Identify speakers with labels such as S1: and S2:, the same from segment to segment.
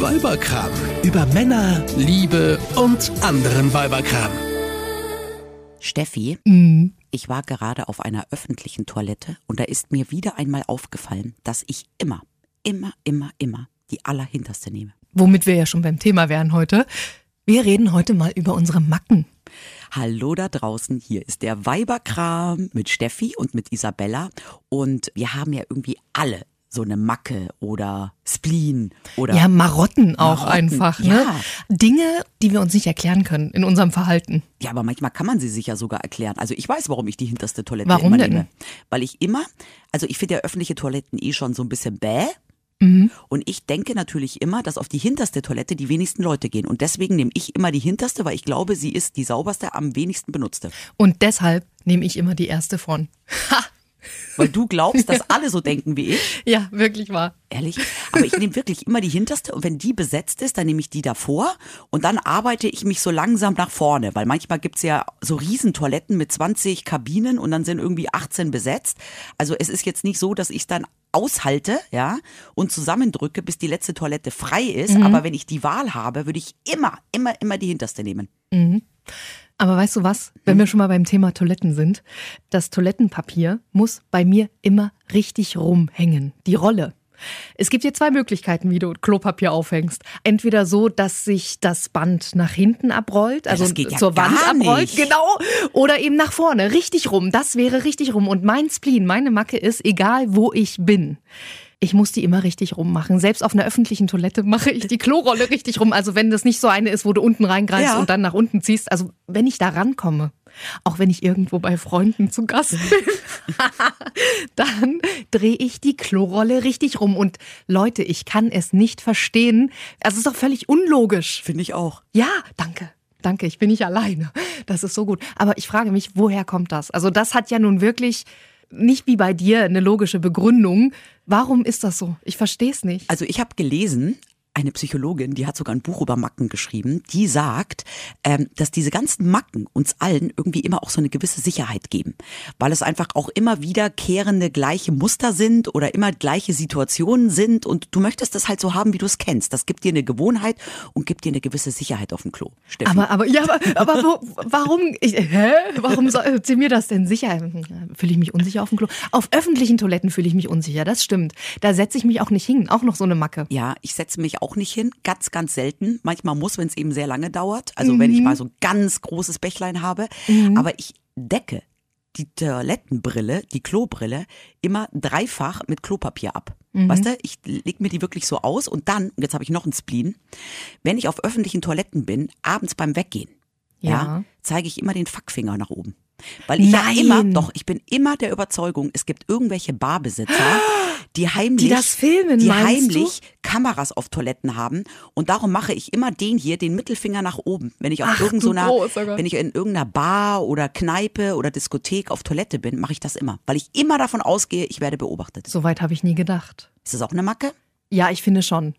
S1: Weiberkram. Über Männer, Liebe und anderen Weiberkram.
S2: Steffi, ich war gerade auf einer öffentlichen Toilette und da ist mir wieder einmal aufgefallen, dass ich immer, immer, immer, immer die allerhinterste nehme.
S3: Womit wir ja schon beim Thema wären heute. Wir reden heute mal über unsere Macken.
S2: Hallo da draußen, hier ist der Weiberkram mit Steffi und mit Isabella und wir haben ja irgendwie alle so eine Macke oder Spleen oder
S3: Ja, Marotten auch
S2: Marotten,
S3: einfach. Ne?
S2: ja.
S3: Dinge, die wir uns nicht erklären können in unserem Verhalten.
S2: Ja, aber manchmal kann man sie sich ja sogar erklären. Also ich weiß, warum ich die hinterste Toilette
S3: Warum
S2: immer
S3: denn?
S2: nehme. Weil ich immer, also ich finde ja öffentliche Toiletten eh schon so ein bisschen bäh.
S3: Mhm.
S2: Und ich denke natürlich immer, dass auf die hinterste Toilette die wenigsten Leute gehen. Und deswegen nehme ich immer die hinterste, weil ich glaube, sie ist die sauberste, am wenigsten benutzte.
S3: Und deshalb nehme ich immer die erste von. Ha!
S2: Weil du glaubst, dass alle so denken wie ich.
S3: Ja, wirklich wahr.
S2: Ehrlich? Aber ich nehme wirklich immer die hinterste und wenn die besetzt ist, dann nehme ich die davor und dann arbeite ich mich so langsam nach vorne, weil manchmal gibt's ja so Riesentoiletten mit 20 Kabinen und dann sind irgendwie 18 besetzt. Also es ist jetzt nicht so, dass ich es dann aushalte, ja, und zusammendrücke, bis die letzte Toilette frei ist. Aber wenn ich die Wahl habe, würde ich immer, immer, immer die hinterste nehmen.
S3: Aber weißt du was, wenn wir schon mal beim Thema Toiletten sind, das Toilettenpapier muss bei mir immer richtig rumhängen. Die Rolle. Es gibt hier zwei Möglichkeiten, wie du Klopapier aufhängst. Entweder so, dass sich das Band nach hinten abrollt, also
S2: ja
S3: zur Wand abrollt,
S2: nicht.
S3: genau, oder eben nach vorne, richtig rum. Das wäre richtig rum. Und mein Spleen, meine Macke ist, egal wo ich bin. Ich muss die immer richtig rummachen. Selbst auf einer öffentlichen Toilette mache ich die Klorolle richtig rum. Also wenn das nicht so eine ist, wo du unten reingreifst
S2: Ja.
S3: und dann nach unten ziehst. Also wenn ich da rankomme, auch wenn ich irgendwo bei Freunden zu Gast bin, dann drehe ich die Klorolle richtig rum. Und Leute, ich kann es nicht verstehen. Also es ist doch völlig unlogisch.
S2: Finde ich auch.
S3: Ja, danke. Danke, ich bin nicht alleine. Das ist so gut. Aber ich frage mich, woher kommt das? Also das hat ja nun wirklich nicht wie bei dir eine logische Begründung. Warum ist das so? Ich verstehe es nicht.
S2: Also ich habe gelesen, eine Psychologin, die hat sogar ein Buch über Macken geschrieben, die sagt, ähm, dass diese ganzen Macken uns allen irgendwie immer auch so eine gewisse Sicherheit geben, weil es einfach auch immer wiederkehrende gleiche Muster sind oder immer gleiche Situationen sind und du möchtest das halt so haben, wie du es kennst. Das gibt dir eine Gewohnheit und gibt dir eine gewisse Sicherheit auf dem Klo. Steffi.
S3: Aber, aber, ja, aber, aber wo, warum, ich, hä? Warum soll sie mir das denn sicher? Fühle ich mich unsicher auf dem Klo? Auf öffentlichen Toiletten fühle ich mich unsicher, das stimmt. Da setze ich mich auch nicht hin. Auch noch so eine Macke.
S2: Ja, ich setze mich auch nicht hin, ganz, ganz selten. Manchmal muss, wenn es eben sehr lange dauert. Also wenn ich mal so ein ganz großes Bächlein habe. Aber ich decke die Toilettenbrille, die Klobrille, immer dreifach mit Klopapier ab. Weißt du, ich leg mir die wirklich so aus und dann, jetzt habe ich noch einen Spleen, wenn ich auf öffentlichen Toiletten bin, abends beim Weggehen, ja,
S3: Ja.
S2: zeige ich immer den Fackfinger nach oben. Weil ich
S3: Nein.
S2: ja immer, doch, ich bin immer der Überzeugung, es gibt irgendwelche Barbesitzer, die heimlich,
S3: Die das filmen,
S2: die heimlich Kameras auf Toiletten haben und darum mache ich immer den hier, den Mittelfinger nach oben, wenn ich auf
S3: Ach,
S2: irgend
S3: du
S2: so einer,
S3: großer Gott.
S2: wenn ich in irgendeiner Bar oder Kneipe oder Diskothek auf Toilette bin, mache ich das immer, weil ich immer davon ausgehe, ich werde beobachtet.
S3: So weit habe ich nie gedacht.
S2: Ist das auch eine Macke?
S3: Ja, ich finde schon.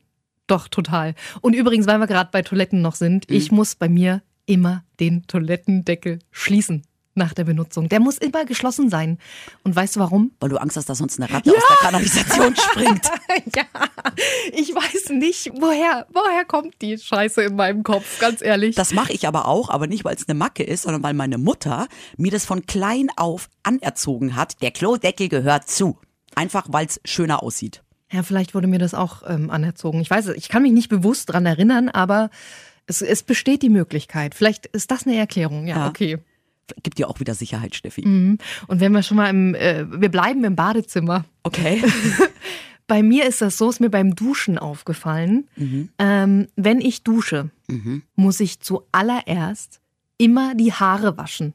S3: Doch, total. Und übrigens, weil wir gerade bei Toiletten noch sind, ich muss bei mir immer den Toilettendeckel schließen nach der Benutzung. Der muss immer geschlossen sein. Und weißt du warum?
S2: Weil du Angst hast, dass sonst eine Ratte aus der Kanalisation springt.
S3: ja, ich weiß nicht, woher, woher kommt die Scheiße in meinem Kopf, ganz ehrlich.
S2: Das mache ich aber auch, aber nicht, weil es eine Macke ist, sondern weil meine Mutter mir das von klein auf anerzogen hat. Der Klodeckel gehört zu. Einfach, weil es schöner aussieht.
S3: ja, vielleicht wurde mir das auch ähm, anerzogen. Ich weiß es, ich kann mich nicht bewusst dran erinnern, aber es, es besteht die Möglichkeit. Vielleicht ist das eine Erklärung. Ja,
S2: Ja.
S3: okay.
S2: Gibt dir auch wieder Sicherheit, Steffi.
S3: Mhm. Und wenn wir schon mal im, äh, wir bleiben im Badezimmer.
S2: Okay.
S3: Bei mir ist das so, ist mir beim Duschen aufgefallen. Ähm, wenn ich dusche, muss ich zuallererst immer die Haare waschen.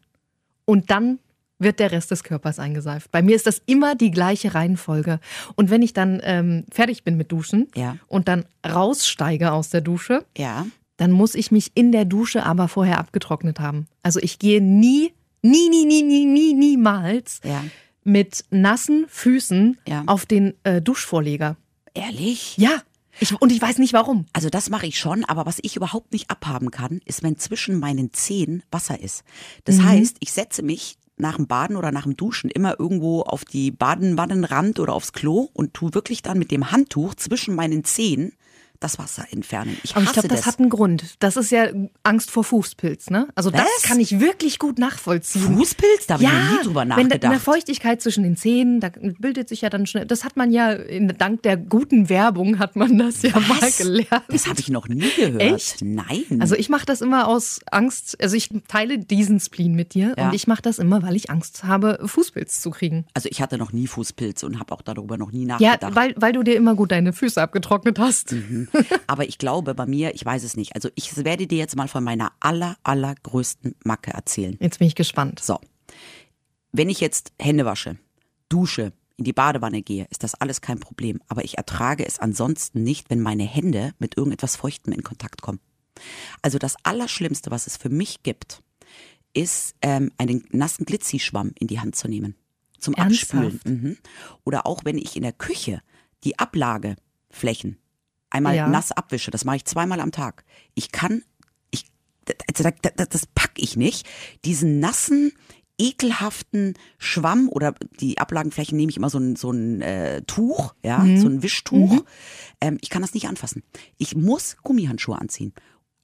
S3: Und dann wird der Rest des Körpers eingeseift. Bei mir ist das immer die gleiche Reihenfolge. Und wenn ich dann ähm, fertig bin mit Duschen
S2: Ja.
S3: und dann raussteige aus der Dusche,
S2: Ja.
S3: Dann muss ich mich in der Dusche aber vorher abgetrocknet haben. Also ich gehe nie, nie, nie, nie, nie, nie, niemals
S2: Ja.
S3: mit nassen Füßen
S2: Ja.
S3: auf den äh, Duschvorleger.
S2: Ehrlich?
S3: Ja. Ich, und ich weiß nicht warum.
S2: Also das mache ich schon, aber was ich überhaupt nicht abhaben kann, ist, wenn zwischen meinen Zehen Wasser ist. Das heißt, ich setze mich nach dem Baden oder nach dem Duschen immer irgendwo auf die Badenwannenrand oder aufs Klo und tu wirklich dann mit dem Handtuch zwischen meinen Zehen das Wasser entfernen. Ich
S3: Aber ich glaube, das,
S2: das.
S3: hat einen Grund. Das ist ja Angst vor Fußpilz, ne? Also das
S2: Was?
S3: kann ich wirklich gut nachvollziehen.
S2: Fußpilz? Da habe ich noch nie drüber
S3: wenn da eine
S2: nachgedacht.
S3: Feuchtigkeit zwischen den Zähnen, da bildet sich ja dann schnell. Das hat man ja in, dank der guten Werbung hat man das ja mal
S2: Was?
S3: gelernt.
S2: Das habe ich noch nie gehört.
S3: Echt?
S2: Nein.
S3: Also ich mache das immer aus Angst. Also ich teile diesen Spleen mit dir
S2: Ja.
S3: und ich mache das immer, weil ich Angst habe, Fußpilz zu kriegen.
S2: Also ich hatte noch nie Fußpilz und habe auch darüber noch nie
S3: Ja,
S2: nachgedacht.
S3: weil, weil du dir immer gut deine Füße abgetrocknet hast.
S2: Aber ich glaube bei mir, ich weiß es nicht. Also ich werde dir jetzt mal von meiner aller, allergrößten Macke erzählen.
S3: Jetzt bin ich gespannt.
S2: So. Wenn ich jetzt Hände wasche, dusche, in die Badewanne gehe, ist das alles kein Problem. Aber ich ertrage es ansonsten nicht, wenn meine Hände mit irgendetwas Feuchtem in Kontakt kommen. Also das Allerschlimmste, was es für mich gibt, ist ähm, einen nassen Glitzischwamm in die Hand zu nehmen. Zum
S3: Ernsthaft?
S2: Abspülen. Mhm. Oder auch wenn ich in der Küche die Ablageflächen einmal
S3: Ja.
S2: nass abwische, das mache ich zweimal am Tag. Ich kann, ich, das, das, das packe ich nicht, diesen nassen, ekelhaften Schwamm oder die Ablagenflächen nehme ich immer so ein, so ein äh, Tuch, ja,
S3: Mhm.
S2: so ein Wischtuch. Ähm, ich kann das nicht anfassen. Ich muss Gummihandschuhe anziehen.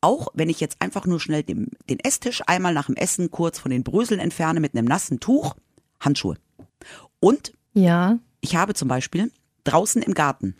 S2: Auch wenn ich jetzt einfach nur schnell den, den Esstisch einmal nach dem Essen kurz von den Bröseln entferne mit einem nassen Tuch, Handschuhe. Und
S3: Ja.
S2: ich habe zum Beispiel draußen im Garten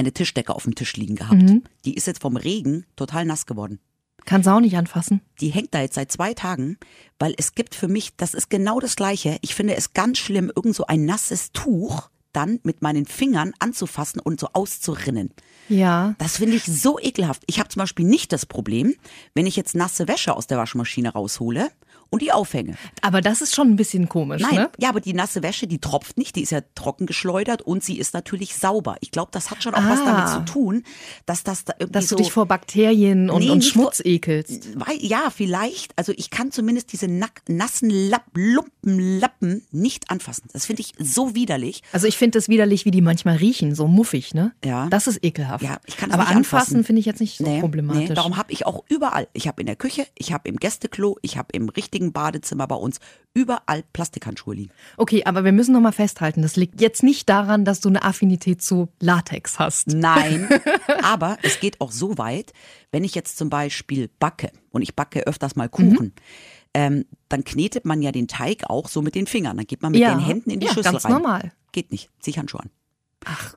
S2: eine Tischdecke auf dem Tisch liegen gehabt. Die ist jetzt vom Regen total nass geworden.
S3: Kannst du auch nicht anfassen.
S2: Die hängt da jetzt seit zwei Tagen, weil es gibt für mich, das ist genau das Gleiche. Ich finde es ganz schlimm, irgend so ein nasses Tuch dann mit meinen Fingern anzufassen und so auszurinnen.
S3: Ja.
S2: Das finde ich so ekelhaft. Ich habe zum Beispiel nicht das Problem, wenn ich jetzt nasse Wäsche aus der Waschmaschine raushole und die aufhänge.
S3: Aber das ist schon ein bisschen komisch,
S2: Nein,
S3: ne?
S2: ja, aber die nasse Wäsche, die tropft nicht, die ist ja trocken geschleudert und sie ist natürlich sauber. Ich glaube, das hat schon auch was
S3: Ah.
S2: damit zu tun, dass das da irgendwie
S3: Dass
S2: so
S3: du dich vor Bakterien und,
S2: Nee,
S3: und Schmutz
S2: vor-
S3: ekelst.
S2: Ja, vielleicht. Also ich kann zumindest diese nack, nassen Lapp, Lumpen, Lappen nicht anfassen. Das finde ich so widerlich.
S3: Also ich finde es widerlich, wie die manchmal riechen, so muffig, ne?
S2: Ja.
S3: Das ist ekelhaft.
S2: Ja, ich kann es
S3: Aber
S2: nicht
S3: anfassen
S2: anfassen.
S3: finde ich jetzt nicht so problematisch.
S2: Nee, darum habe ich auch überall. Ich habe in der Küche, ich habe im Gästeklo, ich habe im richtigen Badezimmer bei uns überall Plastikhandschuhe liegen.
S3: Okay, aber wir müssen noch mal festhalten, das liegt jetzt nicht daran, dass du eine Affinität zu Latex hast.
S2: Nein, aber es geht auch so weit, wenn ich jetzt zum Beispiel backe und ich backe öfters mal Kuchen,
S3: Mhm.
S2: ähm, dann knetet man ja den Teig auch so mit den Fingern. Dann geht man mit
S3: Ja,
S2: den Händen in die
S3: ja,
S2: Schüssel
S3: ganz
S2: rein.
S3: normal.
S2: Geht nicht. Zieh ich Handschuhe an.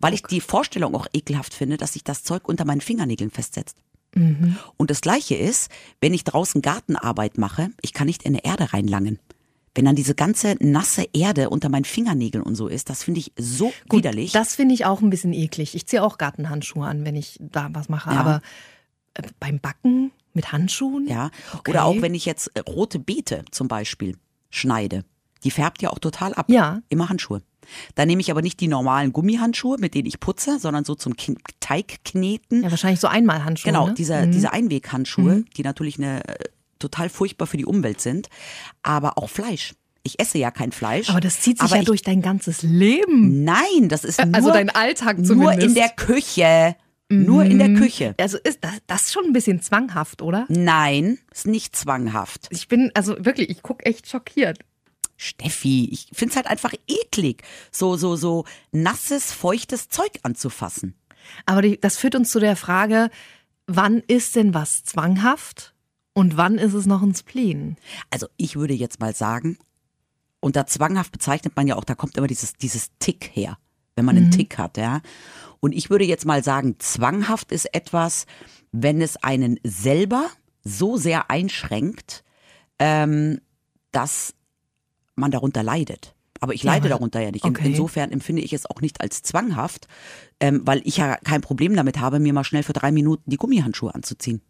S2: Weil ich die Vorstellung auch ekelhaft finde, dass sich das Zeug unter meinen Fingernägeln festsetzt.
S3: Mhm.
S2: Und das Gleiche ist, wenn ich draußen Gartenarbeit mache, ich kann nicht in eine Erde reinlangen. Wenn dann diese ganze nasse Erde unter meinen Fingernägeln und so ist, das finde ich so
S3: Gut,
S2: widerlich.
S3: Das finde ich auch ein bisschen eklig. Ich ziehe auch Gartenhandschuhe an, wenn ich da was mache.
S2: Ja.
S3: Aber äh, beim Backen mit Handschuhen?
S2: Ja.
S3: Okay.
S2: Oder auch wenn ich jetzt äh, rote Beete zum Beispiel schneide. Die färbt ja auch total ab.
S3: Ja.
S2: Immer Handschuhe. Da nehme ich aber nicht die normalen Gummihandschuhe, mit denen ich putze, sondern so zum Kin- Teigkneten.
S3: Ja, wahrscheinlich so Einmalhandschuhe.
S2: Genau,
S3: ne?
S2: diese, diese Einweghandschuhe, die natürlich eine, äh, total furchtbar für die Umwelt sind. Aber auch Fleisch. Ich esse ja kein Fleisch.
S3: Aber das zieht sich ja
S2: ich,
S3: durch dein ganzes Leben.
S2: Nein, das ist nur,
S3: Also dein Alltag
S2: nur
S3: zumindest.
S2: in der Küche. Nur in der Küche.
S3: Also ist das, das ist schon ein bisschen zwanghaft, oder?
S2: Nein, ist nicht zwanghaft.
S3: Ich bin, also wirklich, ich gucke echt schockiert.
S2: Steffi, ich find's halt einfach eklig, so, so, so nasses, feuchtes Zeug anzufassen.
S3: Aber die, das führt uns zu der Frage, wann ist denn was zwanghaft und wann ist es noch ein Spleen?
S2: Also ich würde jetzt mal sagen, unter zwanghaft bezeichnet man ja auch, da kommt immer dieses, dieses Tick her, wenn man einen Tick hat, ja. Und ich würde jetzt mal sagen, zwanghaft ist etwas, wenn es einen selber so sehr einschränkt, ähm, dass man darunter leidet. Aber ich leide
S3: aber-
S2: darunter ja nicht.
S3: Okay.
S2: Insofern empfinde ich es auch nicht als zwanghaft, ähm, weil ich ja kein Problem damit habe, mir mal schnell für drei Minuten die Gummihandschuhe anzuziehen.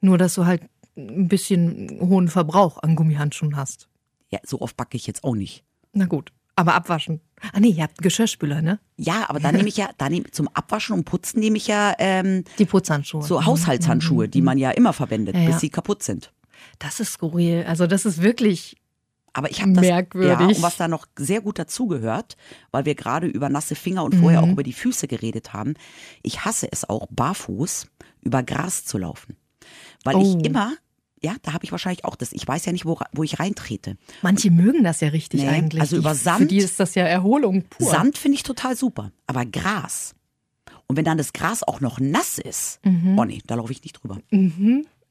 S3: Nur, dass du halt ein bisschen hohen Verbrauch an Gummihandschuhen hast.
S2: Ja, so oft backe ich jetzt auch nicht.
S3: Na gut. Aber abwaschen. Ah nee, ihr habt einen Geschirrspüler, ne?
S2: Ja, aber da nehme ich ja, da nehme zum Abwaschen und Putzen nehme ich ja ähm,
S3: Die Putzhandschuhe.
S2: so Haushaltshandschuhe, die man ja immer verwendet,
S3: Ja, ja.
S2: bis sie kaputt sind.
S3: Das ist skurril. Also das ist wirklich.
S2: Aber ich habe das
S3: Merkwürdig.
S2: Ja, und was da noch sehr gut dazugehört, weil wir gerade über nasse Finger und vorher
S3: Mhm.
S2: auch über die Füße geredet haben. Ich hasse es auch barfuß über Gras zu laufen, weil
S3: Oh.
S2: ich immer ja, da habe ich wahrscheinlich auch das. Ich weiß ja nicht, wo, wo ich reintrete.
S3: Manche mögen das ja richtig
S2: Nee,
S3: eigentlich.
S2: also über Sand-
S3: Für die ist das ja Erholung pur.
S2: Sand finde ich total super, aber Gras Und wenn dann das Gras auch noch nass ist,
S3: Mhm.
S2: oh nee, da laufe ich nicht drüber.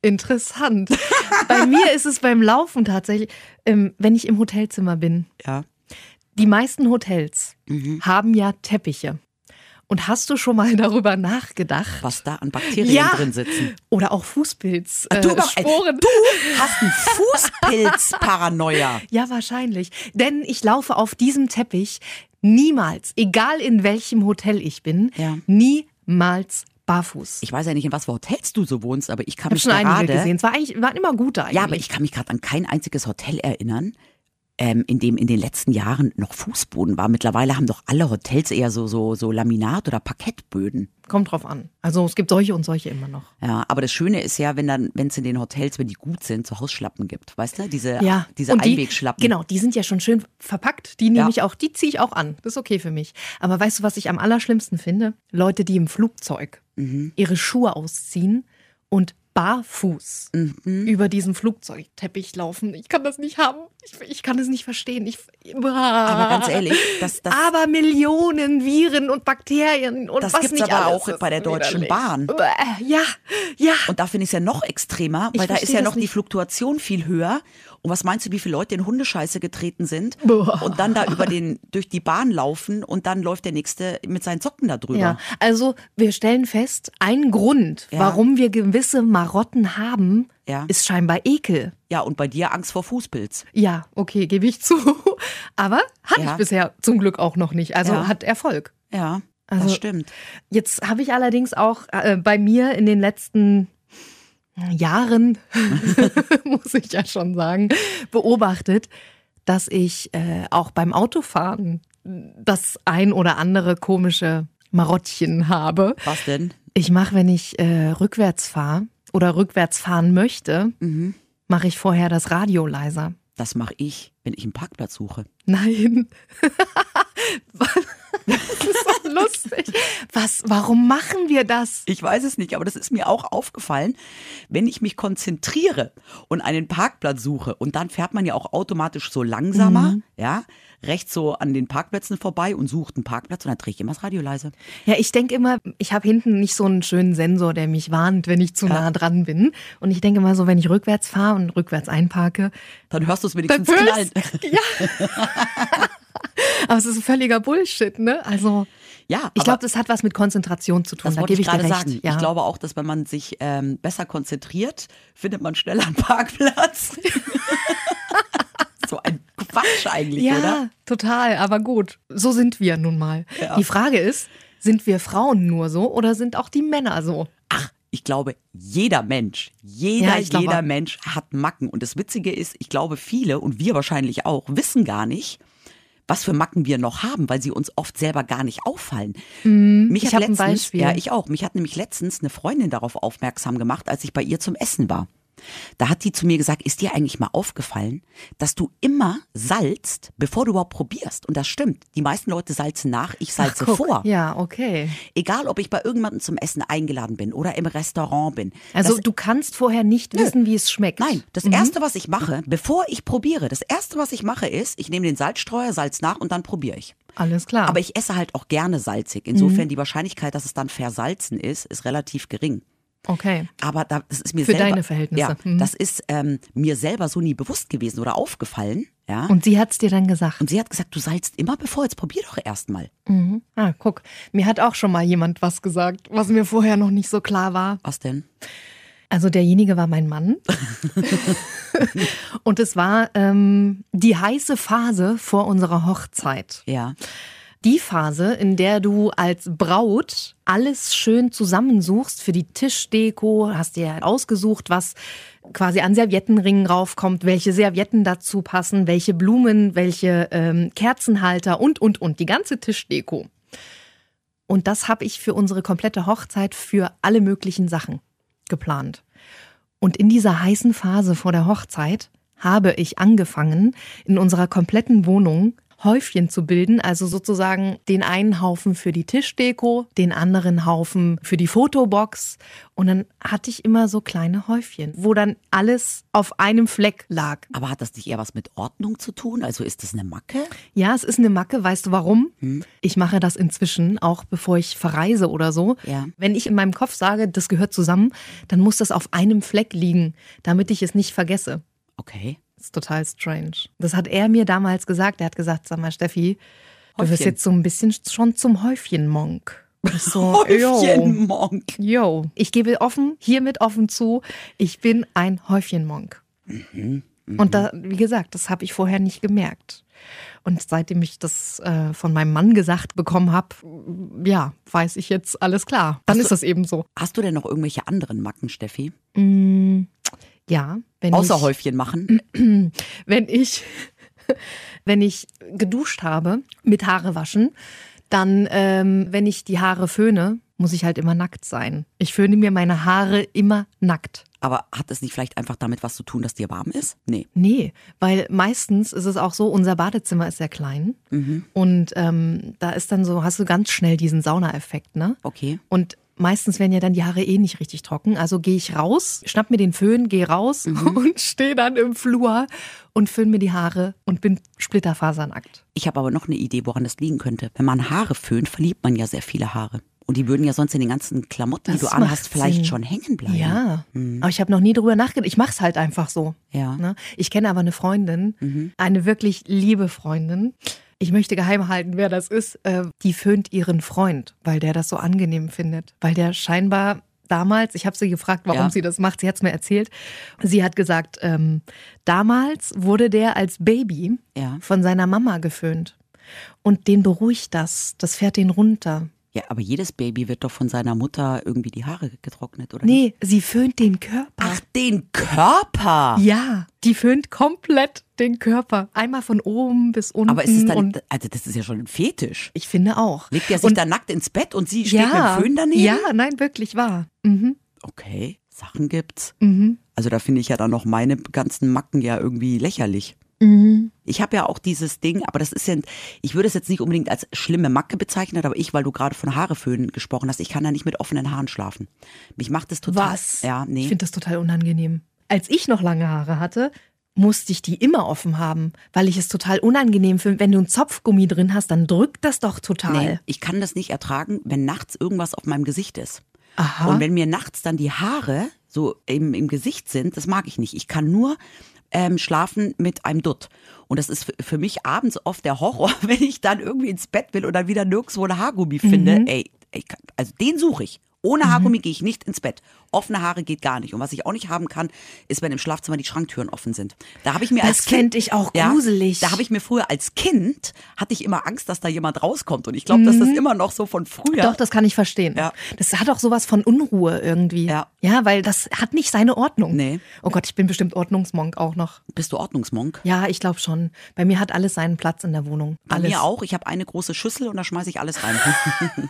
S3: Interessant. Bei mir ist es beim Laufen tatsächlich, ähm, wenn ich im Hotelzimmer bin.
S2: Ja.
S3: Die meisten Hotels
S2: Mhm.
S3: haben ja Teppiche. Und hast du schon mal darüber nachgedacht?
S2: Was da an Bakterien
S3: Ja.
S2: drin sitzen.
S3: Oder auch Fußpilz.
S2: Du,
S3: äh,
S2: aber- ey,
S3: Sporen.
S2: du hast einen Fußpilz-Paranoia.
S3: Ja, wahrscheinlich. Denn ich laufe auf diesem Teppich niemals, egal in welchem Hotel ich bin,
S2: Ja.
S3: niemals barfuß.
S2: Ich weiß ja nicht, in was für Hotels du so wohnst, aber ich kann
S3: habe
S2: mich
S3: schon einige
S2: gerade.
S3: gesehen. Es war eigentlich, waren immer gute eigentlich.
S2: Ja, aber ich kann mich gerade an kein einziges Hotel erinnern, ähm, in dem in den letzten Jahren noch Fußboden war. Mittlerweile haben doch alle Hotels eher so, so, so Laminat- oder Parkettböden.
S3: Kommt drauf an. Also es gibt solche und solche immer noch.
S2: Ja, aber das Schöne ist ja, wenn dann, wenn es in den Hotels, wenn die gut sind, so Hausschlappen gibt. Weißt du? Diese,
S3: Ja,
S2: diese
S3: und die,
S2: Einwegschlappen.
S3: Genau, die sind ja schon schön verpackt. Die nehme
S2: Ja.
S3: ich auch, die ziehe ich auch an. Das ist okay für mich. Aber weißt du, was ich am allerschlimmsten finde? Leute, die im Flugzeug
S2: Mhm.
S3: ihre Schuhe ausziehen und barfuß
S2: Mhm.
S3: über diesen Flugzeugteppich laufen. Ich kann das nicht haben. Ich, ich kann es nicht verstehen. Ich,
S2: Aber ganz ehrlich, das, das,
S3: aber Millionen Viren und Bakterien und
S2: Das
S3: was
S2: gibt's
S3: nicht
S2: aber
S3: alles
S2: auch bei der Deutschen
S3: widerlich.
S2: Bahn.
S3: Ja, ja.
S2: Und da finde ich es ja noch extremer, weil da ist ja noch die. Fluktuation viel höher. Und was meinst du, wie viele Leute in Hundescheiße getreten sind
S3: Boah.
S2: und dann da über den, durch die Bahn laufen und dann läuft der Nächste mit seinen Socken da drüber.
S3: Ja, also wir stellen fest, ein Grund,
S2: Ja.
S3: warum wir gewisse Marotten haben,
S2: Ja.
S3: ist scheinbar Ekel.
S2: Ja, und bei dir Angst vor Fußpilz.
S3: Ja, okay, gebe ich zu. Aber hatte
S2: Ja.
S3: ich bisher zum Glück auch noch nicht. Also
S2: Ja.
S3: hat Erfolg.
S2: Ja,
S3: Also-
S2: das stimmt.
S3: Jetzt habe ich allerdings auch äh, bei mir in den letzten Jahren, muss ich ja schon sagen, beobachtet, dass ich äh, auch beim Autofahren das ein oder andere komische Marottchen habe.
S2: Was denn?
S3: Ich mache, wenn ich äh, rückwärts fahre oder rückwärts fahren möchte,
S2: Mhm.
S3: mache ich vorher das Radio leiser.
S2: Das mache ich, wenn ich einen Parkplatz suche.
S3: Nein. Was? das ist so lustig. Was, warum machen wir das?
S2: Ich weiß es nicht, aber das ist mir auch aufgefallen, wenn ich mich konzentriere und einen Parkplatz suche und dann fährt man ja auch automatisch so langsamer,
S3: Mhm.
S2: ja, rechts so an den Parkplätzen vorbei und sucht einen Parkplatz und dann drehe ich immer das Radio leise.
S3: Ja, ich denke immer, ich habe hinten nicht so einen schönen Sensor, der mich warnt, wenn ich zu nah dran bin. Und ich denke immer so, wenn ich rückwärts fahre und rückwärts einparke,
S2: Dann hörst du es wenigstens knallen.
S3: ja. Aber es ist völliger Bullshit, ne? Also
S2: Ja,
S3: ich glaube, das hat was mit Konzentration zu tun.
S2: das
S3: da
S2: wollte
S3: gebe
S2: ich
S3: ich
S2: gerade
S3: recht.
S2: sagen.
S3: Ja.
S2: Ich glaube auch, dass wenn man sich ähm, besser konzentriert, findet man schneller einen Parkplatz. so ein Quatsch eigentlich,
S3: ja,
S2: oder?
S3: total. Aber gut, so sind wir nun mal.
S2: Ja.
S3: Die Frage ist, sind wir Frauen nur so oder sind auch die Männer so?
S2: Ach, ich glaube, jeder Mensch, jeder,
S3: Ja, glaube
S2: jeder. Mensch hat Macken. Und das Witzige ist, ich glaube, viele und wir wahrscheinlich auch wissen gar nicht, was für Macken wir noch haben, weil sie uns oft selber gar nicht auffallen. mich
S3: Mhm. ich
S2: hat
S3: hab ein
S2: letztens,
S3: Beispiel.
S2: ja, ich auch. Mich hat nämlich letztens eine Freundin darauf aufmerksam gemacht, als ich bei ihr zum Essen war. Da hat die zu mir gesagt, ist dir eigentlich mal aufgefallen, dass du immer salzt, bevor du überhaupt probierst? Und das stimmt. Die meisten Leute salzen nach, ich salze
S3: Guck,
S2: vor.
S3: Ja, okay.
S2: Egal, ob ich bei irgendjemandem zum Essen eingeladen bin oder im Restaurant bin.
S3: Also
S2: das,
S3: du kannst vorher nicht wissen, wie es schmeckt.
S2: nein, das erste, was ich mache, bevor ich probiere, das erste, was ich mache, ist, ich nehme den Salzstreuer, Salz nach und dann probiere ich.
S3: Alles klar.
S2: Aber ich esse halt auch gerne salzig. Insofern die Wahrscheinlichkeit, dass es dann versalzen ist, ist relativ gering.
S3: Okay.
S2: Aber da, das ist mir
S3: Für
S2: selber,
S3: deine Verhältnisse.
S2: Ja,
S3: Mhm.
S2: das ist ähm, mir selber so nie bewusst gewesen oder aufgefallen. Ja.
S3: Und sie hat's dir dann gesagt.
S2: Und sie hat gesagt, du salzt immer bevor, jetzt probier doch erst mal.
S3: Mhm. Ah, guck. Mir hat auch schon mal jemand was gesagt, was mir vorher noch nicht so klar war.
S2: Was denn?
S3: Also derjenige war mein Mann. Und es war ähm, die heiße Phase vor unserer Hochzeit.
S2: Ja.
S3: Die Phase, in der du als Braut alles schön zusammensuchst für die Tischdeko, hast dir ausgesucht, was quasi an Serviettenringen raufkommt, welche Servietten dazu passen, welche Blumen, welche ähm, Kerzenhalter und, und, und, die ganze Tischdeko. Und das habe ich für unsere komplette Hochzeit für alle möglichen Sachen geplant. Und in dieser heißen Phase vor der Hochzeit habe ich angefangen, in unserer kompletten Wohnung Häufchen zu bilden. Also sozusagen den einen Haufen für die Tischdeko, den anderen Haufen für die Fotobox. Und dann hatte ich immer so kleine Häufchen, wo dann alles auf einem Fleck lag.
S2: Aber hat das nicht eher was mit Ordnung zu tun? Also ist das eine Macke?
S3: Ja, es ist eine Macke. Weißt du warum? Ich mache das inzwischen, auch bevor ich verreise oder so.
S2: Ja.
S3: Wenn ich in meinem Kopf sage, das gehört zusammen, dann muss das auf einem Fleck liegen, damit ich es nicht vergesse.
S2: Okay.
S3: Das ist total strange. Das hat er mir damals gesagt. Er hat gesagt, sag mal, Steffi, du wirst
S2: Häufchen.
S3: jetzt so ein bisschen schon zum Häufchen-Monk. So,
S2: Häufchen-Monk.
S3: yo. Ich gebe offen, hiermit offen zu, ich bin ein Häufchen-Monk. Und da, wie gesagt, das habe ich vorher nicht gemerkt. Und seitdem ich das äh, von meinem Mann gesagt bekommen habe, ja, weiß ich jetzt alles klar. Dann
S2: Hast
S3: ist das eben so.
S2: Hast du denn noch irgendwelche anderen Macken, Steffi?
S3: Ja, wenn
S2: Außer
S3: ich,
S2: Häufchen machen?
S3: wenn ich, wenn ich geduscht habe mit Haare waschen, dann, ähm, wenn ich die Haare föhne, muss ich halt immer nackt sein. Ich föhne mir meine Haare immer nackt.
S2: Aber hat es nicht vielleicht einfach damit was zu tun, dass dir warm ist? Nee.
S3: Nee, weil meistens ist es auch so, unser Badezimmer ist sehr klein und ähm, da ist dann so, hast du ganz schnell diesen Saunaeffekt, ne?
S2: Okay.
S3: Und meistens werden ja dann die Haare eh nicht richtig trocken. Also gehe ich raus, schnapp mir den Föhn, gehe raus und stehe dann im Flur und föhn mir die Haare und bin splitterfasernackt.
S2: Ich habe aber noch eine Idee, woran das liegen könnte. Wenn man Haare föhnt, verliert man ja sehr viele Haare. Und die würden ja sonst in den ganzen Klamotten, die
S3: Das
S2: du anhast, vielleicht
S3: Sinn.
S2: schon hängen bleiben.
S3: Ja, aber ich habe noch nie drüber nachgedacht. Ich mach's halt einfach so.
S2: Ja.
S3: Ne? Ich kenne aber eine Freundin, eine wirklich liebe Freundin. Ich möchte geheim halten, wer das ist. Äh, die föhnt ihren Freund, weil der das so angenehm findet. Weil der scheinbar damals, ich habe sie gefragt, warum
S2: Ja.
S3: sie das macht, sie hat es mir erzählt. Sie hat gesagt, ähm, damals wurde der als Baby
S2: Ja.
S3: von seiner Mama geföhnt. Und den beruhigt das, das fährt den runter.
S2: Ja, aber jedes Baby wird doch von seiner Mutter irgendwie die Haare getrocknet, oder? nicht?
S3: Nee, sie föhnt den Körper.
S2: Ach, den Körper!
S3: Ja, die föhnt komplett den Körper. Einmal von oben bis unten.
S2: Aber ist es dann, also das ist ja schon ein Fetisch.
S3: ich finde auch.
S2: Legt er sich
S3: und,
S2: da nackt ins Bett und sie steht
S3: ja,
S2: mit dem Föhn daneben?
S3: Ja, nein, wirklich wahr. Mhm.
S2: Okay, Sachen gibt's.
S3: Mhm.
S2: Also da finde ich ja dann noch meine ganzen Macken ja irgendwie lächerlich.
S3: Mhm.
S2: Ich habe ja auch dieses Ding, aber das ist ja, ich würde es jetzt nicht unbedingt als schlimme Macke bezeichnen, aber ich, weil du gerade von Haareföhnen gesprochen hast, ich kann ja nicht mit offenen Haaren schlafen. Mich macht das total.
S3: Was?
S2: Ja,
S3: Ich
S2: nee.
S3: finde das total unangenehm. Als ich noch lange Haare hatte, musste ich die immer offen haben, weil ich es total unangenehm finde. Wenn du einen Zopfgummi drin hast, dann drückt das doch total.
S2: Nee, ich kann das nicht ertragen, wenn nachts irgendwas auf meinem Gesicht ist.
S3: Aha.
S2: Und wenn mir nachts dann die Haare so im, im Gesicht sind, das mag ich nicht. Ich kann nur ähm, schlafen mit einem Dutt. Und das ist für, mich abends oft der Horror, wenn ich dann irgendwie ins Bett will und dann wieder nirgendwo ein Haargummi finde. Ey, ey, kann- also den suche ich. Ohne Haargummi gehe ich nicht ins Bett. Offene Haare geht gar nicht. Und was ich auch nicht haben kann, ist, wenn im Schlafzimmer die Schranktüren offen sind. Da habe ich mir
S3: Das
S2: als Kind,
S3: ich auch gruselig.
S2: da habe ich mir früher als Kind hatte ich immer Angst, dass da jemand rauskommt. Und ich glaube, dass das immer noch so von früher.
S3: Doch, das kann ich verstehen.
S2: Ja.
S3: Das hat auch sowas von Unruhe irgendwie.
S2: Ja.
S3: Ja, weil das hat nicht seine Ordnung.
S2: Nee.
S3: Oh Gott, ich bin bestimmt Ordnungsmonk auch noch.
S2: Bist du Ordnungsmonk?
S3: Ja, ich glaube schon. Bei mir hat alles seinen Platz in der Wohnung.
S2: Bei
S3: Alles.
S2: mir auch. Ich habe eine große Schüssel und da schmeiße ich alles rein.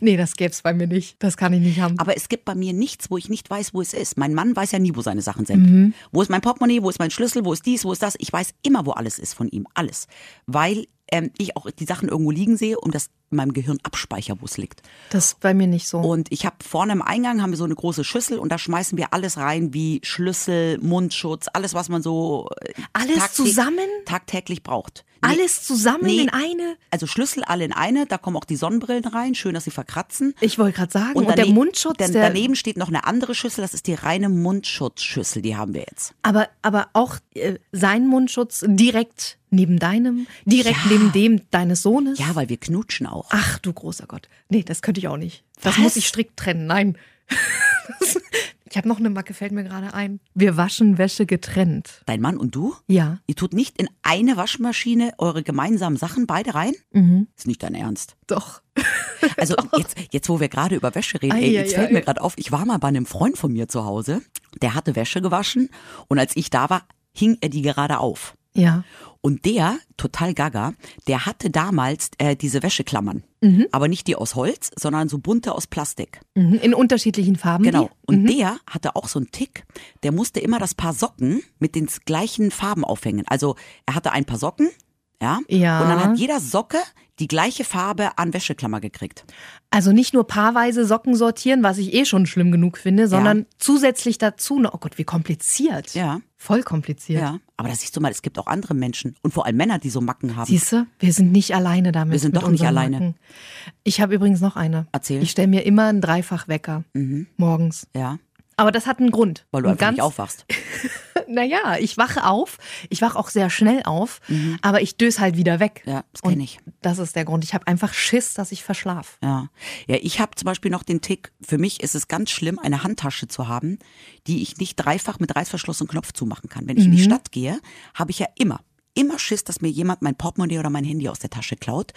S3: Nee, das gäb's bei mir nicht. Das kann ich nicht haben.
S2: Aber es gibt bei mir nichts, wo ich nicht weiß, wo es ist. Mein Mann weiß ja nie, wo seine Sachen sind. Wo ist mein Portemonnaie, wo ist mein Schlüssel, wo ist dies, wo ist das. Ich weiß immer, wo alles ist von ihm. Alles. Weil ähm, ich auch die Sachen irgendwo liegen sehe und das meinem Gehirn abspeicher, wo es liegt.
S3: Das ist bei mir nicht so.
S2: Und ich habe vorne im Eingang haben wir so eine große Schüssel und da schmeißen wir alles rein, wie Schlüssel, Mundschutz, alles, was man so äh,
S3: Alles zusammen?
S2: tagtäglich braucht. Nee,
S3: Alles zusammen
S2: Nee.
S3: in eine?
S2: Also Schlüssel alle in eine, da kommen auch die Sonnenbrillen rein, schön, dass sie verkratzen.
S3: Ich wollte gerade sagen. Und, der
S2: daneben-
S3: Mundschutz, der,
S2: daneben steht noch eine andere Schüssel, das ist die reine Mundschutzschüssel, die haben wir jetzt.
S3: aber, aber auch äh, sein Mundschutz direkt neben deinem, direkt
S2: Ja.
S3: neben dem deines Sohnes.
S2: Ja, weil wir knutschen auch.
S3: Ach du großer Gott. Nee, das könnte ich auch nicht. Das
S2: Was?
S3: muss ich strikt trennen. Nein. ich habe noch eine Macke, fällt mir gerade ein. Wir waschen Wäsche getrennt.
S2: Dein Mann und du?
S3: Ja.
S2: Ihr tut nicht in eine Waschmaschine eure gemeinsamen Sachen beide rein?
S3: Mhm.
S2: Ist nicht dein Ernst.
S3: Doch.
S2: Also jetzt, jetzt, wo wir gerade über Wäsche reden,
S3: Ei,
S2: ey,
S3: ei,
S2: jetzt fällt
S3: ei.
S2: mir gerade auf, ich war mal bei einem Freund von mir zu Hause, der hatte Wäsche gewaschen und als ich da war, hing er die gerade auf.
S3: Ja.
S2: Und der, total gaga, der hatte damals äh, diese Wäscheklammern. Aber nicht die aus Holz, sondern so bunte aus Plastik.
S3: Mhm. In unterschiedlichen Farben.
S2: Genau.
S3: die?
S2: Und der hatte auch so einen Tick, der musste immer das Paar Socken mit den gleichen Farben aufhängen. Also er hatte ein Paar Socken, Ja?
S3: Ja.
S2: Und dann hat jeder Socke die gleiche Farbe an Wäscheklammer gekriegt.
S3: Also nicht nur paarweise Socken sortieren, was ich eh schon schlimm genug finde, sondern zusätzlich dazu oh Gott, wie kompliziert.
S2: Ja.
S3: Voll kompliziert.
S2: Ja. Aber da siehst du mal, es gibt auch andere Menschen und vor allem Männer, die so Macken haben.
S3: Siehst du, wir sind nicht alleine damit.
S2: Wir sind doch nicht alleine.
S3: Macken. Ich habe übrigens noch eine.
S2: Erzähl. Mhm.
S3: Ich stelle mir immer einen Dreifachwecker morgens.
S2: ja.
S3: Aber das hat einen Grund.
S2: Weil du einfach
S3: ganz,
S2: nicht aufwachst.
S3: Naja, ich wache auf. Ich wache auch sehr schnell auf, aber ich döse halt wieder weg.
S2: Mhm. Ja, das kenn
S3: Und
S2: ich.
S3: Das ist der Grund. Ich habe einfach Schiss, dass ich verschlaf.
S2: Ja, ja ich habe zum Beispiel noch den Tick, für mich ist es ganz schlimm, eine Handtasche zu haben, die ich nicht dreifach mit Reißverschluss und Knopf zumachen kann. Wenn ich in die Stadt gehe, habe ich ja immer, immer Schiss, dass mir jemand mein Portemonnaie oder mein Handy aus der Tasche klaut.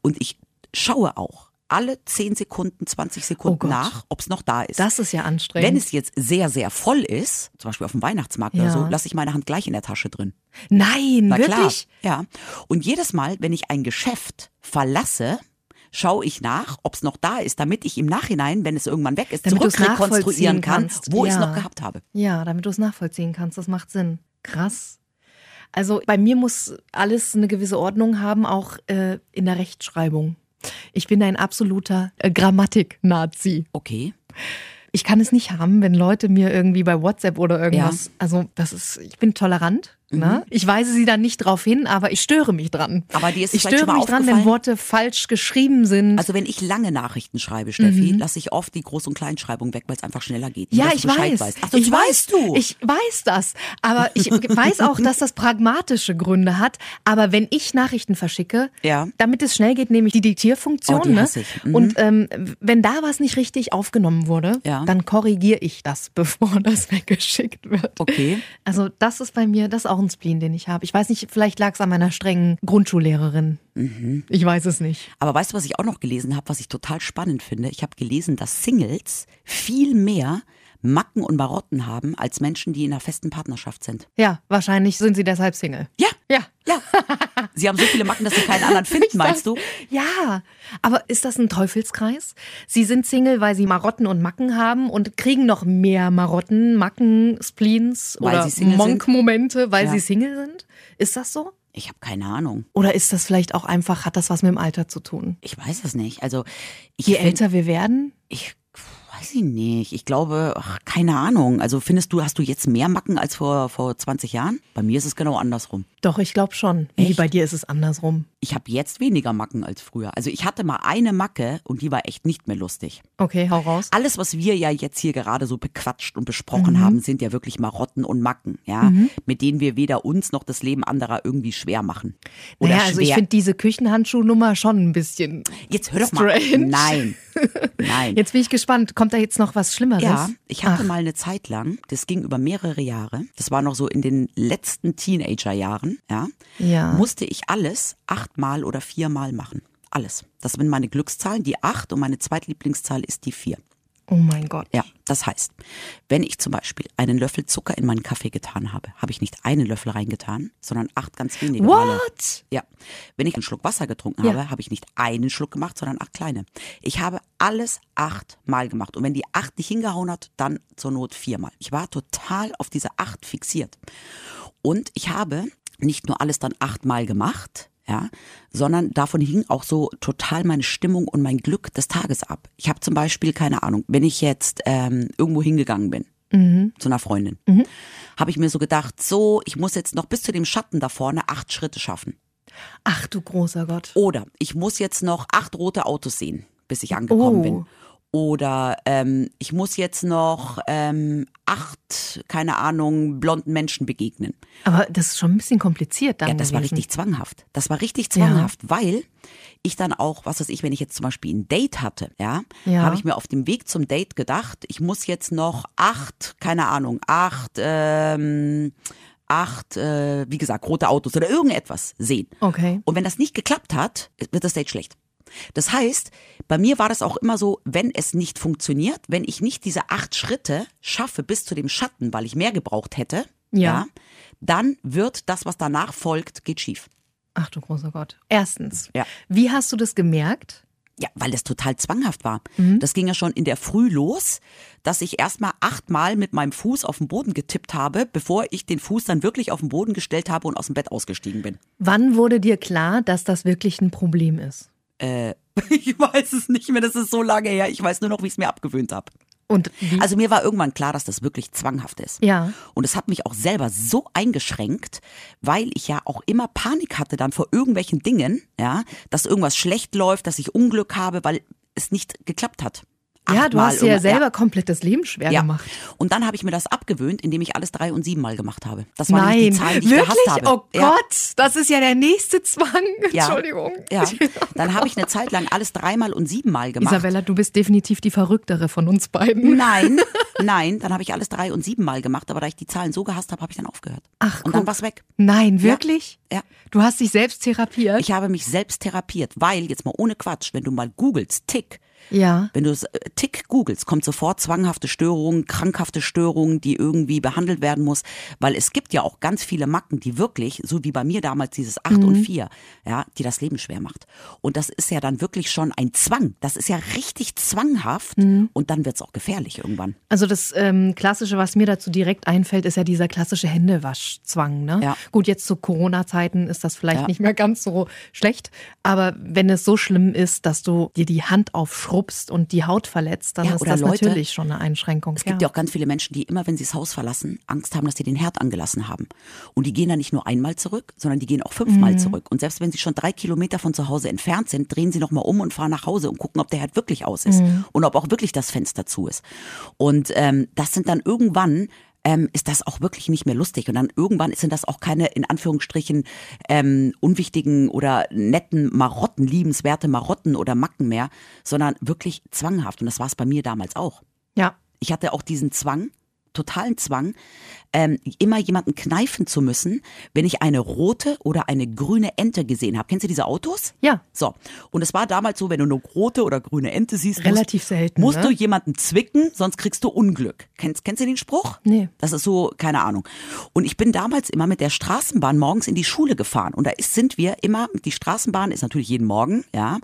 S2: Und ich schaue auch alle 10 Sekunden, 20
S3: Oh
S2: Sekunden
S3: Gott.
S2: nach, ob es noch da ist.
S3: Das ist ja anstrengend.
S2: Wenn es jetzt sehr, sehr voll ist, zum Beispiel auf dem Weihnachtsmarkt
S3: Ja.
S2: oder so, lasse ich meine Hand gleich in der Tasche drin.
S3: Nein,
S2: Na
S3: wirklich?
S2: klar. Ja. Und jedes Mal, wenn ich ein Geschäft verlasse, schaue ich nach, ob es noch da ist, damit ich im Nachhinein, wenn es irgendwann weg ist,
S3: Damit
S2: zurückrekonstruieren kann, wo ich es
S3: Ja.
S2: noch gehabt habe.
S3: Ja, damit du es nachvollziehen kannst. Das macht Sinn. Krass. Also bei mir muss alles eine gewisse Ordnung haben, auch äh, in der Rechtschreibung. Ich bin ein absoluter äh, Grammatik-Nazi.
S2: Okay.
S3: Ich kann es nicht haben, wenn Leute mir irgendwie bei WhatsApp oder irgendwas, also das ist, ich bin tolerant.
S2: Mhm.
S3: Ne? Ich weise sie dann nicht drauf hin, aber ich störe mich dran.
S2: Aber dir ist
S3: ich störe mich dran, wenn? Worte falsch geschrieben sind.
S2: Also wenn ich lange Nachrichten schreibe, Steffi,
S3: Mhm.
S2: lasse ich oft die Groß- und Kleinschreibung weg, weil es einfach schneller geht.
S3: Ja, ich weiß.
S2: Weißt. Ach, das
S3: ich weiß,
S2: du.
S3: Ich weiß das. Aber ich weiß auch, dass das pragmatische Gründe hat. Aber wenn ich Nachrichten verschicke,
S2: Ja.
S3: damit es schnell geht, nehme ich die Diktierfunktion.
S2: Oh, die
S3: ne?
S2: Mhm.
S3: Und ähm, wenn da was nicht richtig aufgenommen wurde,
S2: Ja.
S3: dann korrigiere ich das, bevor das weggeschickt wird.
S2: Okay.
S3: Also das ist bei mir, das ist auch ein Spleen, den ich habe. Ich weiß nicht, vielleicht lag es an meiner strengen Grundschullehrerin.
S2: Mhm.
S3: Ich weiß es nicht.
S2: Aber weißt du, was ich auch noch gelesen habe, was ich total spannend finde? Ich habe gelesen, dass Singles viel mehr Macken und Marotten haben als Menschen, die in einer festen Partnerschaft sind.
S3: Ja, wahrscheinlich sind sie deshalb Single.
S2: Ja,
S3: Ja.
S2: ja. Sie haben so viele Macken, dass sie keinen anderen finden, meinst du?
S3: Ja, aber ist das ein Teufelskreis? Sie sind Single, weil sie Marotten und Macken haben und kriegen noch mehr Marotten, Macken, Spleens
S2: Weil
S3: oder? Monk-Momente, weil
S2: Ja.
S3: sie Single sind? Ist das so?
S2: Ich habe keine Ahnung.
S3: Oder ist das vielleicht auch einfach, hat das was mit dem Alter zu tun?
S2: Ich weiß es nicht. Also ich
S3: Je
S2: find-
S3: älter wir werden?
S2: Ich weiß ich nicht. Ich glaube, ach, keine Ahnung. Also findest du, hast du jetzt mehr Macken als vor, vor 20 Jahren? Bei mir ist es genau andersrum.
S3: Doch, ich glaube schon. Wie
S2: Echt?
S3: bei dir ist es andersrum.
S2: Ich habe jetzt weniger Macken als früher. Also ich hatte mal eine Macke und die war echt nicht mehr lustig.
S3: Okay, hau raus.
S2: Alles, was wir ja jetzt hier gerade so bequatscht und
S3: Mhm.
S2: besprochen haben, sind ja wirklich Marotten und Macken, ja, mit denen wir weder uns noch das Leben anderer irgendwie schwer machen. Oder
S3: naja, also ich
S2: schwer-
S3: finde diese Küchenhandschuhnummer schon ein bisschen.
S2: jetzt hör doch mal.
S3: strange.
S2: Nein, nein.
S3: Jetzt bin ich gespannt. Kommt da jetzt noch was Schlimmeres?
S2: Ja, ich hatte
S3: Ach,
S2: mal eine Zeit lang, das ging über mehrere Jahre, das war noch so in den letzten Teenagerjahren, ja,
S3: Ja.
S2: musste ich alles achtmal oder viermal machen. Alles. Das sind meine Glückszahlen, die acht und meine zweitlieblingszahl ist die vier.
S3: Oh mein Gott.
S2: Ja, das heißt, wenn ich zum Beispiel einen Löffel Zucker in meinen Kaffee getan habe, habe ich nicht einen Löffel reingetan, sondern acht ganz wenige Male.
S3: What?
S2: Ja. Wenn ich einen Schluck Wasser getrunken
S3: Ja.
S2: habe, habe ich nicht einen Schluck gemacht, sondern acht kleine. Ich habe alles achtmal gemacht. Und wenn die acht nicht hingehauen hat, dann zur Not viermal. Ich war total auf diese acht fixiert. Und ich habe nicht nur alles dann achtmal gemacht, ja, sondern davon hing auch so total meine Stimmung und mein Glück des Tages ab. Ich habe zum Beispiel, keine Ahnung, wenn ich jetzt ähm, irgendwo hingegangen bin, zu einer Freundin, habe ich mir so gedacht, so, ich muss jetzt noch bis zu dem Schatten da vorne acht Schritte schaffen.
S3: Ach du großer Gott.
S2: Oder ich muss jetzt noch acht rote Autos sehen, bis ich angekommen
S3: Oh.
S2: bin. Oder ähm, ich muss jetzt noch ähm, acht, keine Ahnung, blonden Menschen begegnen.
S3: Aber das ist schon ein bisschen kompliziert dann
S2: Ja, das war
S3: gewesen.
S2: richtig zwanghaft. Das war richtig zwanghaft, weil ich dann auch, was weiß ich, wenn ich jetzt zum Beispiel ein Date hatte, ja,
S3: Ja.
S2: habe ich mir auf dem Weg zum Date gedacht, ich muss jetzt noch acht, keine Ahnung, acht, ähm, acht, äh, wie gesagt, rote Autos oder irgendetwas sehen.
S3: Okay.
S2: Und wenn das nicht geklappt hat, wird das Date schlecht. Das heißt, bei mir war das auch immer so, wenn es nicht funktioniert, wenn ich nicht diese acht Schritte schaffe bis zu dem Schatten, weil ich mehr gebraucht hätte,
S3: Ja.
S2: dann wird das, was danach folgt, geht schief.
S3: Ach du großer Gott. Erstens,
S2: Ja.
S3: wie hast du das gemerkt?
S2: Ja, weil es total zwanghaft war.
S3: Mhm.
S2: Das ging ja schon in der Früh los, dass ich erstmal achtmal mit meinem Fuß auf den Boden getippt habe, bevor ich den Fuß dann wirklich auf den Boden gestellt habe und aus dem Bett ausgestiegen bin.
S3: Wann wurde dir klar, dass das wirklich ein Problem ist?
S2: Ich weiß es nicht mehr, das ist so lange her. Ich weiß nur noch, wie ich es mir abgewöhnt habe.
S3: Und wie?
S2: Also mir war irgendwann klar, dass das wirklich zwanghaft ist.
S3: Ja.
S2: Und es hat mich auch selber so eingeschränkt, weil ich ja auch immer Panik hatte dann vor irgendwelchen Dingen, ja, dass irgendwas schlecht läuft, dass ich Unglück habe, weil es nicht geklappt hat.
S3: Ja, du hast dir ja selber komplett das Leben schwer
S2: ja.
S3: gemacht.
S2: Und dann habe ich mir das abgewöhnt, indem ich alles drei und sieben Mal gemacht habe. Das waren
S3: Nein,
S2: die Zahlen, die ich
S3: wirklich?
S2: gehasst habe.
S3: Oh
S2: Ja.
S3: Gott, das ist ja der nächste Zwang.
S2: Ja.
S3: Entschuldigung.
S2: Ja, dann habe ich eine Zeit lang alles dreimal und siebenmal gemacht.
S3: Isabella, du bist definitiv die verrücktere von uns beiden.
S2: Nein, nein, dann habe ich alles drei und siebenmal gemacht, aber da ich die Zahlen so gehasst habe, habe ich dann aufgehört.
S3: Ach,
S2: und dann
S3: guck.
S2: war's weg.
S3: Nein, wirklich?
S2: Ja.
S3: Du hast dich selbst therapiert?
S2: Ich habe mich selbst therapiert, weil, jetzt mal ohne Quatsch, wenn du mal googelst, Tick,
S3: ja.
S2: wenn du es, äh, Tick googelst, kommt sofort zwanghafte Störungen, krankhafte Störungen, die irgendwie behandelt werden muss, weil es gibt ja auch ganz viele Macken, die wirklich, so wie bei mir damals dieses 8 und 4, ja, die das Leben schwer macht. Und das ist ja dann wirklich schon ein Zwang. Das ist ja richtig zwanghaft und dann wird's auch gefährlich irgendwann.
S3: Also das ähm, Klassische, was mir dazu direkt einfällt, ist ja dieser klassische Händewaschzwang. Ne?
S2: Ja.
S3: Gut, jetzt zu Corona-Zeiten ist das vielleicht
S2: Ja.
S3: nicht mehr ganz so schlecht, aber wenn es so schlimm ist, dass du dir die Hand aufschrubbst und die Haut verletzt, dann
S2: Ja,
S3: ist das
S2: Leute-
S3: natürlich schon eine Einschränkung.
S2: Es gibt ja auch ganz viele Menschen, die immer, wenn sie das Haus verlassen, Angst haben, dass sie den Herd angelassen haben. Und die gehen dann nicht nur einmal zurück, sondern die gehen auch fünfmal
S3: Mhm.
S2: zurück. Und selbst wenn sie schon drei Kilometer von zu Hause entfernt sind, drehen sie nochmal um und fahren nach Hause und gucken, ob der Herd wirklich aus ist
S3: Mhm.
S2: und ob auch wirklich das Fenster zu ist. Und ähm, das sind dann irgendwann ähm, ist das auch wirklich nicht mehr lustig. Und dann irgendwann sind das auch keine, in Anführungsstrichen, ähm, unwichtigen oder netten Marotten, liebenswerte Marotten oder Macken mehr, sondern wirklich zwanghaft. Und das war es bei mir damals auch.
S3: Ja.
S2: Ich hatte auch diesen Zwang, totalen Zwang, ähm, immer jemanden kneifen zu müssen, wenn ich eine rote oder eine grüne Ente gesehen habe. Kennst du diese Autos?
S3: Ja.
S2: So. Und es war damals so, wenn du eine rote oder grüne Ente siehst,
S3: Relativ
S2: musst,
S3: selten,
S2: musst
S3: ne?
S2: du jemanden zwicken, sonst kriegst du Unglück. Kennst, kennst du den Spruch?
S3: Nee.
S2: Das ist so, keine Ahnung. Und ich bin damals immer mit der Straßenbahn morgens in die Schule gefahren. Und da ist, sind wir immer, die Straßenbahn ist natürlich jeden Morgen, ja,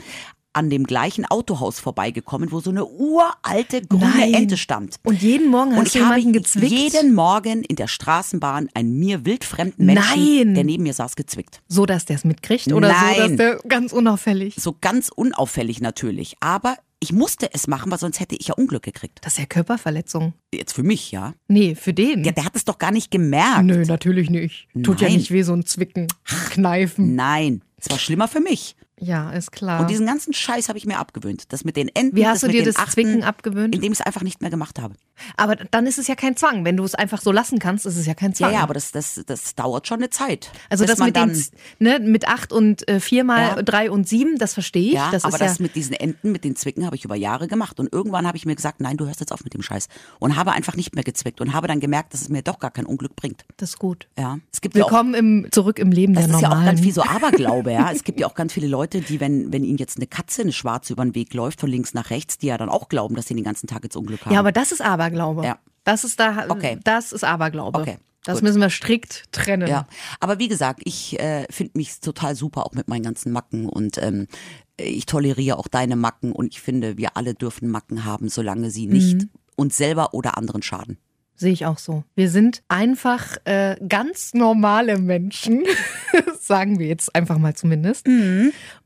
S2: an dem gleichen Autohaus vorbeigekommen, wo so eine uralte grüne
S3: Nein.
S2: Ente stand.
S3: Und jeden Morgen hast
S2: Und
S3: du
S2: ich habe
S3: jemanden gezwickt?
S2: jeden Morgen in der Straßenbahn einen mir wildfremden Menschen,
S3: Nein.
S2: der neben mir saß, gezwickt.
S3: So, dass der es mitkriegt oder so, dass
S2: Nein.
S3: der ganz unauffällig.
S2: So ganz unauffällig natürlich. Aber ich musste es machen, weil sonst hätte ich ja Unglück gekriegt.
S3: Das ist ja Körperverletzung.
S2: Jetzt für mich, ja.
S3: Nee, für den.
S2: Ja, der hat es doch gar nicht gemerkt.
S3: Nö, natürlich nicht. Tut ja
S2: Nein.
S3: nicht weh, so ein Zwicken, Kneifen.
S2: Nein, es war schlimmer für mich.
S3: Ja, ist klar.
S2: Und diesen ganzen Scheiß habe ich mir abgewöhnt. Das mit den Enten,
S3: Wie hast
S2: das
S3: du
S2: mit
S3: dir das
S2: Achten,
S3: Zwicken abgewöhnt?
S2: Indem ich es einfach nicht mehr gemacht habe.
S3: Aber dann ist es ja kein Zwang. Wenn du es einfach so lassen kannst, ist es ja kein
S2: Ja,
S3: Zwang.
S2: ja, aber das, das, das dauert schon eine Zeit.
S3: also das mit, den, ne, mit acht und äh, viermal
S2: Ja.
S3: drei und sieben, das verstehe ich.
S2: Ja,
S3: das
S2: aber
S3: ist
S2: das
S3: ja,
S2: mit diesen Enten, mit den Zwicken habe ich über Jahre gemacht. Und irgendwann habe ich mir gesagt, nein, du hörst jetzt auf mit dem Scheiß. Und habe einfach nicht mehr gezwickt und habe dann gemerkt, dass es mir doch gar kein Unglück bringt.
S3: das ist gut.
S2: Ja, es gibt ja auch
S3: Willkommen im, zurück im Leben
S2: Das
S3: der
S2: ist ja
S3: Normalen.
S2: auch ganz viel so Aberglaube, ja. Es gibt ja auch ganz viele Leute, die, wenn, wenn ihnen jetzt eine Katze, eine schwarze über den Weg läuft, von links nach rechts, die ja dann auch glauben, dass sie den ganzen Tag jetzt Unglück haben.
S3: ja, aber das ist Aberglaube.
S2: Ja.
S3: Das ist da,
S2: Okay.
S3: das ist Aberglaube.
S2: Okay,
S3: Das
S2: gut.
S3: müssen wir strikt trennen.
S2: Ja, aber wie gesagt, ich äh, finde mich total super, auch mit meinen ganzen Macken und ähm, ich toleriere auch deine Macken und ich finde, wir alle dürfen Macken haben, solange sie nicht
S3: Mhm.
S2: uns selber oder anderen schaden.
S3: Sehe ich auch so. Wir sind einfach äh, ganz normale Menschen, sagen wir jetzt einfach mal zumindest.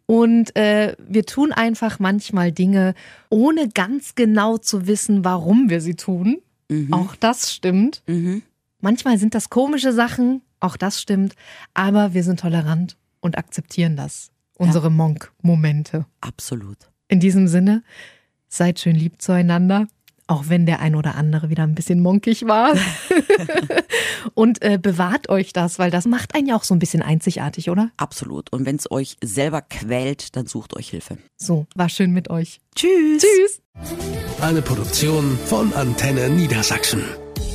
S3: Und äh, wir tun einfach manchmal Dinge, ohne ganz genau zu wissen, warum wir sie tun. Auch das stimmt.
S2: Mhm.
S3: Manchmal sind das komische Sachen, auch das stimmt. Aber wir sind tolerant und akzeptieren das. Unsere Monk-Momente.
S2: Absolut.
S3: In diesem Sinne, seid schön lieb zueinander, auch wenn der ein oder andere wieder ein bisschen monkig war. Und äh, bewahrt euch das, weil das macht einen ja auch so ein bisschen einzigartig, oder?
S2: Absolut. Und wenn es euch selber quält, dann sucht euch Hilfe.
S3: So, war schön mit euch.
S2: Tschüss.
S3: Tschüss.
S1: Eine Produktion von Antenne Niedersachsen.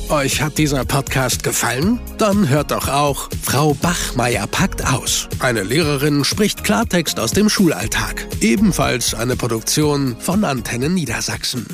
S1: Euch hat dieser Podcast gefallen? Dann hört doch auch Frau Bachmeier packt aus. Eine Lehrerin spricht Klartext aus dem Schulalltag. Ebenfalls eine Produktion von Antenne Niedersachsen.